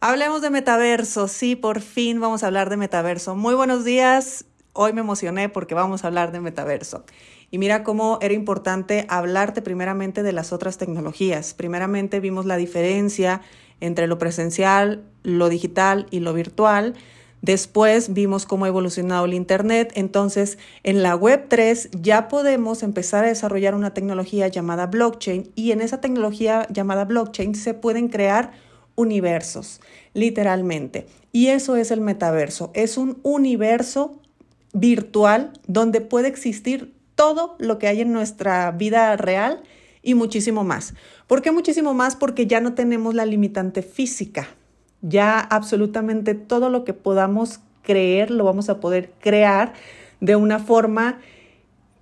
Hablemos de metaverso, sí, por fin vamos a hablar de metaverso. Muy buenos días, hoy me emocioné porque vamos a hablar de metaverso. Y mira cómo era importante hablarte primeramente de las otras tecnologías. Primeramente vimos la diferencia entre lo presencial, lo digital y lo virtual. Después vimos cómo ha evolucionado el Internet. Entonces, en la Web 3 ya podemos empezar a desarrollar una tecnología llamada blockchain y en esa tecnología llamada blockchain se pueden crear universos, literalmente. Y eso es el metaverso. Es un universo virtual donde puede existir todo lo que hay en nuestra vida real y muchísimo más. ¿Por qué muchísimo más? Porque ya no tenemos la limitante física. Ya absolutamente todo lo que podamos creer lo vamos a poder crear de una forma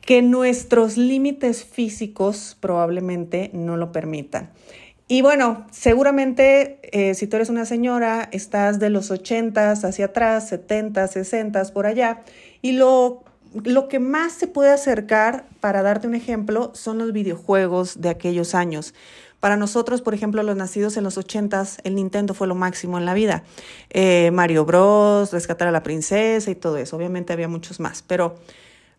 que nuestros límites físicos probablemente no lo permitan. Y bueno, seguramente eh, si tú eres una señora, estás de los 80 hacia atrás, 70, 60 por allá, y lo, lo que más se puede acercar, para darte un ejemplo, son los videojuegos de aquellos años. Para nosotros, por ejemplo, los nacidos en los 80, el Nintendo fue lo máximo en la vida. Eh, Mario Bros, Rescatar a la Princesa y todo eso. Obviamente había muchos más, pero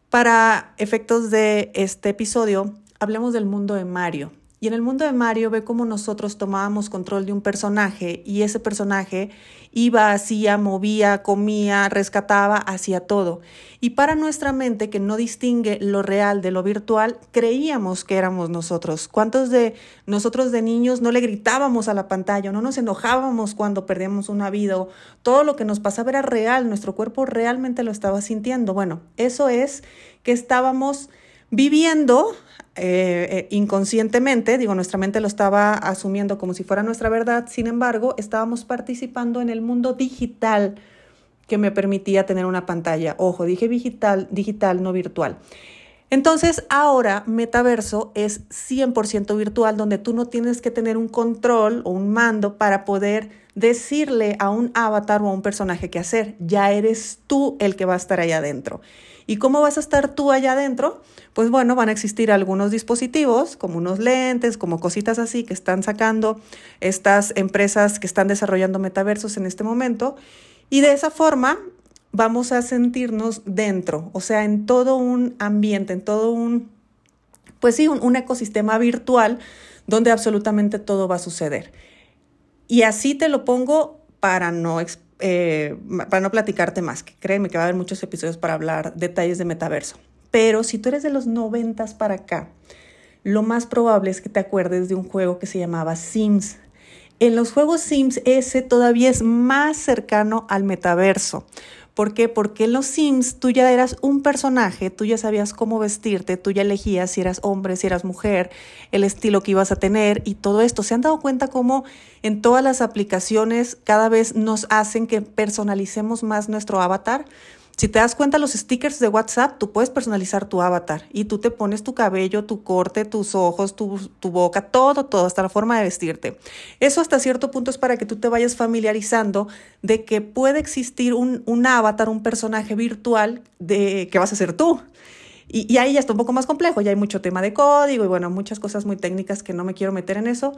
para efectos de este episodio, hablemos del mundo de Mario. Y en el mundo de Mario ve cómo nosotros tomábamos control de un personaje y ese personaje iba, hacía, movía, comía, rescataba, hacía todo. Y para nuestra mente, que no distingue lo real de lo virtual, creíamos que éramos nosotros. ¿Cuántos de nosotros de niños no le gritábamos a la pantalla, no nos enojábamos cuando perdíamos una vida? todo lo que nos pasaba era real, nuestro cuerpo realmente lo estaba sintiendo. Bueno, eso es que estábamos viviendo eh, eh, inconscientemente, digo, nuestra mente lo estaba asumiendo como si fuera nuestra verdad, sin embargo, estábamos participando en el mundo digital que me permitía tener una pantalla. Ojo, dije digital, digital, no virtual. Entonces, ahora metaverso es 100% virtual, donde tú no tienes que tener un control o un mando para poder decirle a un avatar o a un personaje qué hacer. Ya eres tú el que va a estar allá adentro. ¿Y cómo vas a estar tú allá adentro? Pues bueno, van a existir algunos dispositivos, como unos lentes, como cositas así que están sacando estas empresas que están desarrollando metaversos en este momento. Y de esa forma vamos a sentirnos dentro, o sea, en todo un ambiente, en todo un, pues sí, un, ecosistema virtual donde absolutamente todo va a suceder. Y así te lo pongo para no eh, para no platicarte más, que créeme que va a haber muchos episodios para hablar detalles de metaverso. Pero si tú eres de los noventas para acá, lo más probable es que te acuerdes de un juego que se llamaba Sims. En los juegos Sims ese todavía es más cercano al metaverso. ¿Por qué? Porque en los Sims tú ya eras un personaje, tú ya sabías cómo vestirte, tú ya elegías si eras hombre, si eras mujer, el estilo que ibas a tener y todo esto. ¿Se han dado cuenta cómo en todas las aplicaciones cada vez nos hacen que personalicemos más nuestro avatar? Si te das cuenta, los stickers de WhatsApp, tú puedes personalizar tu avatar y tú te pones tu cabello, tu corte, tus ojos, tu, boca, todo, todo, hasta la forma de vestirte. Eso hasta cierto punto es para que tú te vayas familiarizando de que puede existir un, un avatar, un personaje virtual de que vas a ser tú. Y, y, ahí ya está un poco más complejo, ya hay mucho tema de código y bueno, muchas cosas muy técnicas que no me quiero meter en eso,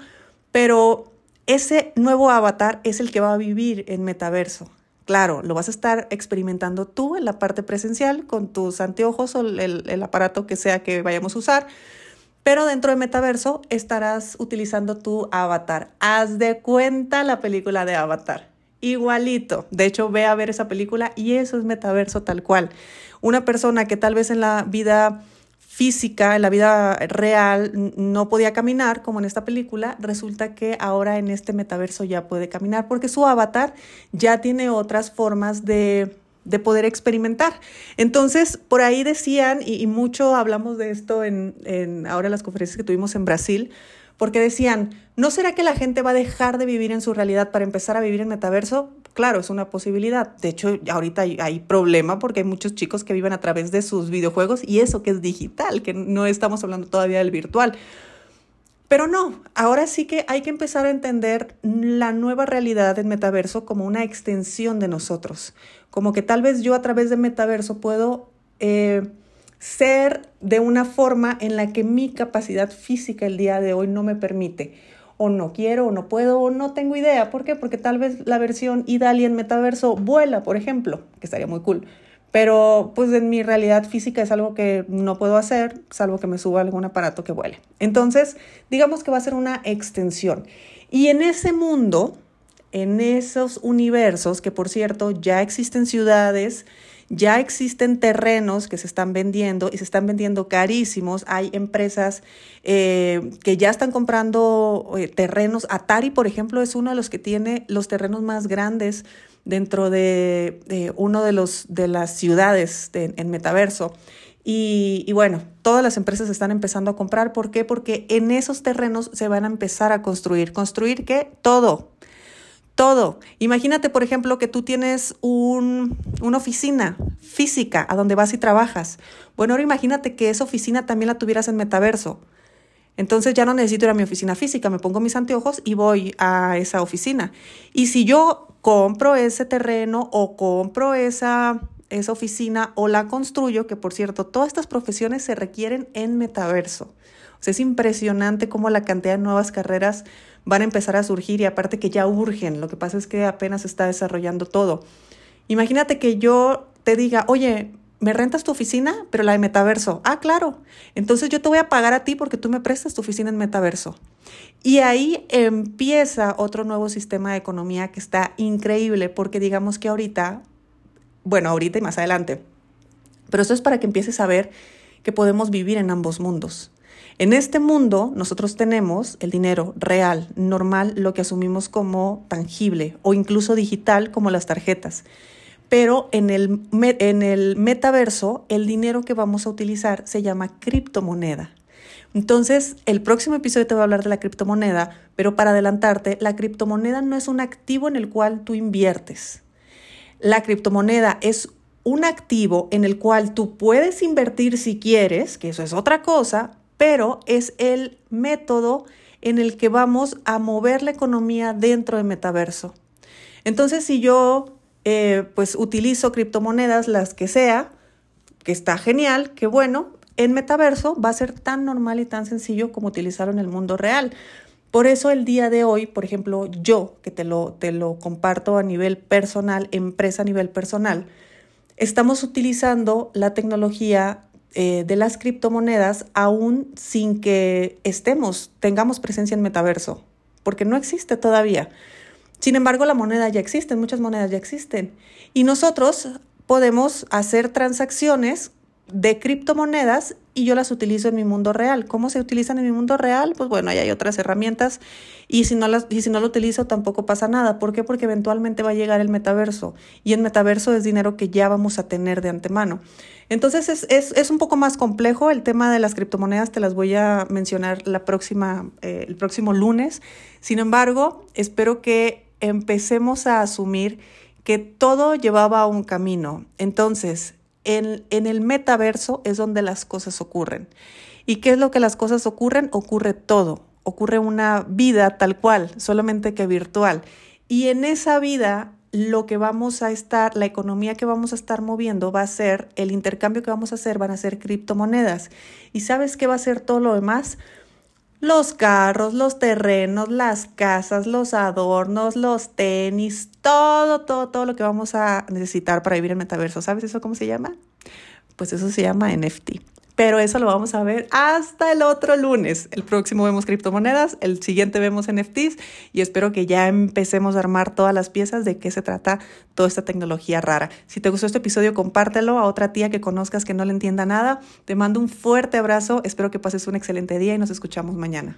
pero ese nuevo avatar es el que va a vivir en metaverso. Claro, lo vas a estar experimentando tú en la parte presencial con tus anteojos o el, aparato que sea que vayamos a usar, pero dentro de Metaverso estarás utilizando tu avatar. Haz de cuenta la película de Avatar. Igualito. De hecho, ve a ver esa película y eso es Metaverso tal cual. Una persona que tal vez en la vida física, en la vida real, no podía caminar como en esta película, resulta que ahora en este metaverso ya puede caminar porque su avatar ya tiene otras formas de, de poder experimentar. Entonces, por ahí decían, y, mucho hablamos de esto en, en ahora las conferencias que tuvimos en Brasil, porque decían, ¿no será que la gente va a dejar de vivir en su realidad para empezar a vivir en metaverso? Claro, es una posibilidad. De hecho, ahorita hay, problema porque hay muchos chicos que viven a través de sus videojuegos y eso que es digital, que no estamos hablando todavía del virtual. Pero no, ahora sí que hay que empezar a entender la nueva realidad del metaverso como una extensión de nosotros. Como que tal vez yo a través del metaverso puedo eh, ser de una forma en la que mi capacidad física el día de hoy no me permite o no quiero o no puedo o no tengo idea. ¿Por qué? Porque tal vez la versión en metaverso vuela, por ejemplo, que estaría muy cool. Pero pues en mi realidad física es algo que no puedo hacer, salvo que me suba algún aparato que vuele. Entonces, digamos que va a ser una extensión. Y en ese mundo, en esos universos, que por cierto ya existen ciudades, ya existen terrenos que se están vendiendo y se están vendiendo carísimos. Hay empresas eh, que ya están comprando eh, terrenos. Atari, por ejemplo, es uno de los que tiene los terrenos más grandes dentro de, de uno de, los, de las ciudades en metaverso. Y, y, bueno, todas las empresas están empezando a comprar. ¿Por qué? Porque en esos terrenos se van a empezar a construir. ¿Construir qué? Todo todo. Imagínate, por ejemplo, que tú tienes un, una oficina física a donde vas y trabajas. Bueno, ahora imagínate que esa oficina también la tuvieras en metaverso. Entonces ya no necesito ir a mi oficina física, me pongo mis anteojos y voy a esa oficina. Y si yo compro ese terreno o compro esa, esa oficina o la construyo, que por cierto, todas estas profesiones se requieren en metaverso. O sea, es impresionante cómo la cantidad de nuevas carreras van a empezar a surgir y aparte que ya urgen, lo que pasa es que apenas está desarrollando todo. Imagínate que yo te diga, oye, ¿me rentas tu oficina? Pero la de metaverso. Ah, claro. Entonces yo te voy a pagar a ti porque tú me prestas tu oficina en metaverso. Y ahí empieza otro nuevo sistema de economía que está increíble porque digamos que ahorita, bueno, ahorita y más adelante, pero eso es para que empieces a ver que podemos vivir en ambos mundos. En este mundo nosotros tenemos el dinero real, normal, lo que asumimos como tangible o incluso digital como las tarjetas. Pero en el, en el metaverso el dinero que vamos a utilizar se llama criptomoneda. Entonces, el próximo episodio te voy a hablar de la criptomoneda, pero para adelantarte, la criptomoneda no es un activo en el cual tú inviertes. La criptomoneda es un activo en el cual tú puedes invertir si quieres, que eso es otra cosa, pero es el método en el que vamos a mover la economía dentro del metaverso. Entonces, si yo eh, pues utilizo criptomonedas, las que sea, que está genial, que bueno, en metaverso va a ser tan normal y tan sencillo como utilizarlo en el mundo real. Por eso el día de hoy, por ejemplo, yo, que te lo, te lo comparto a nivel personal, empresa a nivel personal, estamos utilizando la tecnología eh, de las criptomonedas aún sin que estemos, tengamos presencia en metaverso, porque no existe todavía. Sin embargo, la moneda ya existe, muchas monedas ya existen. Y nosotros podemos hacer transacciones de criptomonedas y yo las utilizo en mi mundo real. ¿Cómo se utilizan en mi mundo real? Pues bueno, ahí hay otras herramientas y si no las y si no lo utilizo tampoco pasa nada. ¿Por qué? Porque eventualmente va a llegar el metaverso y el metaverso es dinero que ya vamos a tener de antemano. Entonces es, es, es un poco más complejo el tema de las criptomonedas, te las voy a mencionar la próxima, eh, el próximo lunes. Sin embargo, espero que empecemos a asumir que todo llevaba un camino. Entonces, en, el metaverso es donde las cosas ocurren. ¿Y qué es lo que las cosas ocurren? Ocurre todo. Ocurre una vida tal cual, solamente que virtual. Y en esa vida lo que vamos a estar, la economía que vamos a estar moviendo va a ser, el intercambio que vamos a hacer van a ser criptomonedas. ¿Y sabes qué va a ser todo lo demás? Los carros, los terrenos, las casas, los adornos, los tenis, todo, todo, todo lo que vamos a necesitar para vivir en metaverso. ¿Sabes eso cómo se llama? Pues eso se llama NFT. Pero eso lo vamos a ver hasta el otro lunes. El próximo vemos criptomonedas, el siguiente vemos NFTs y espero que ya empecemos a armar todas las piezas de qué se trata toda esta tecnología rara. Si te gustó este episodio, compártelo a otra tía que conozcas que no le entienda nada. Te mando un fuerte abrazo, espero que pases un excelente día y nos escuchamos mañana.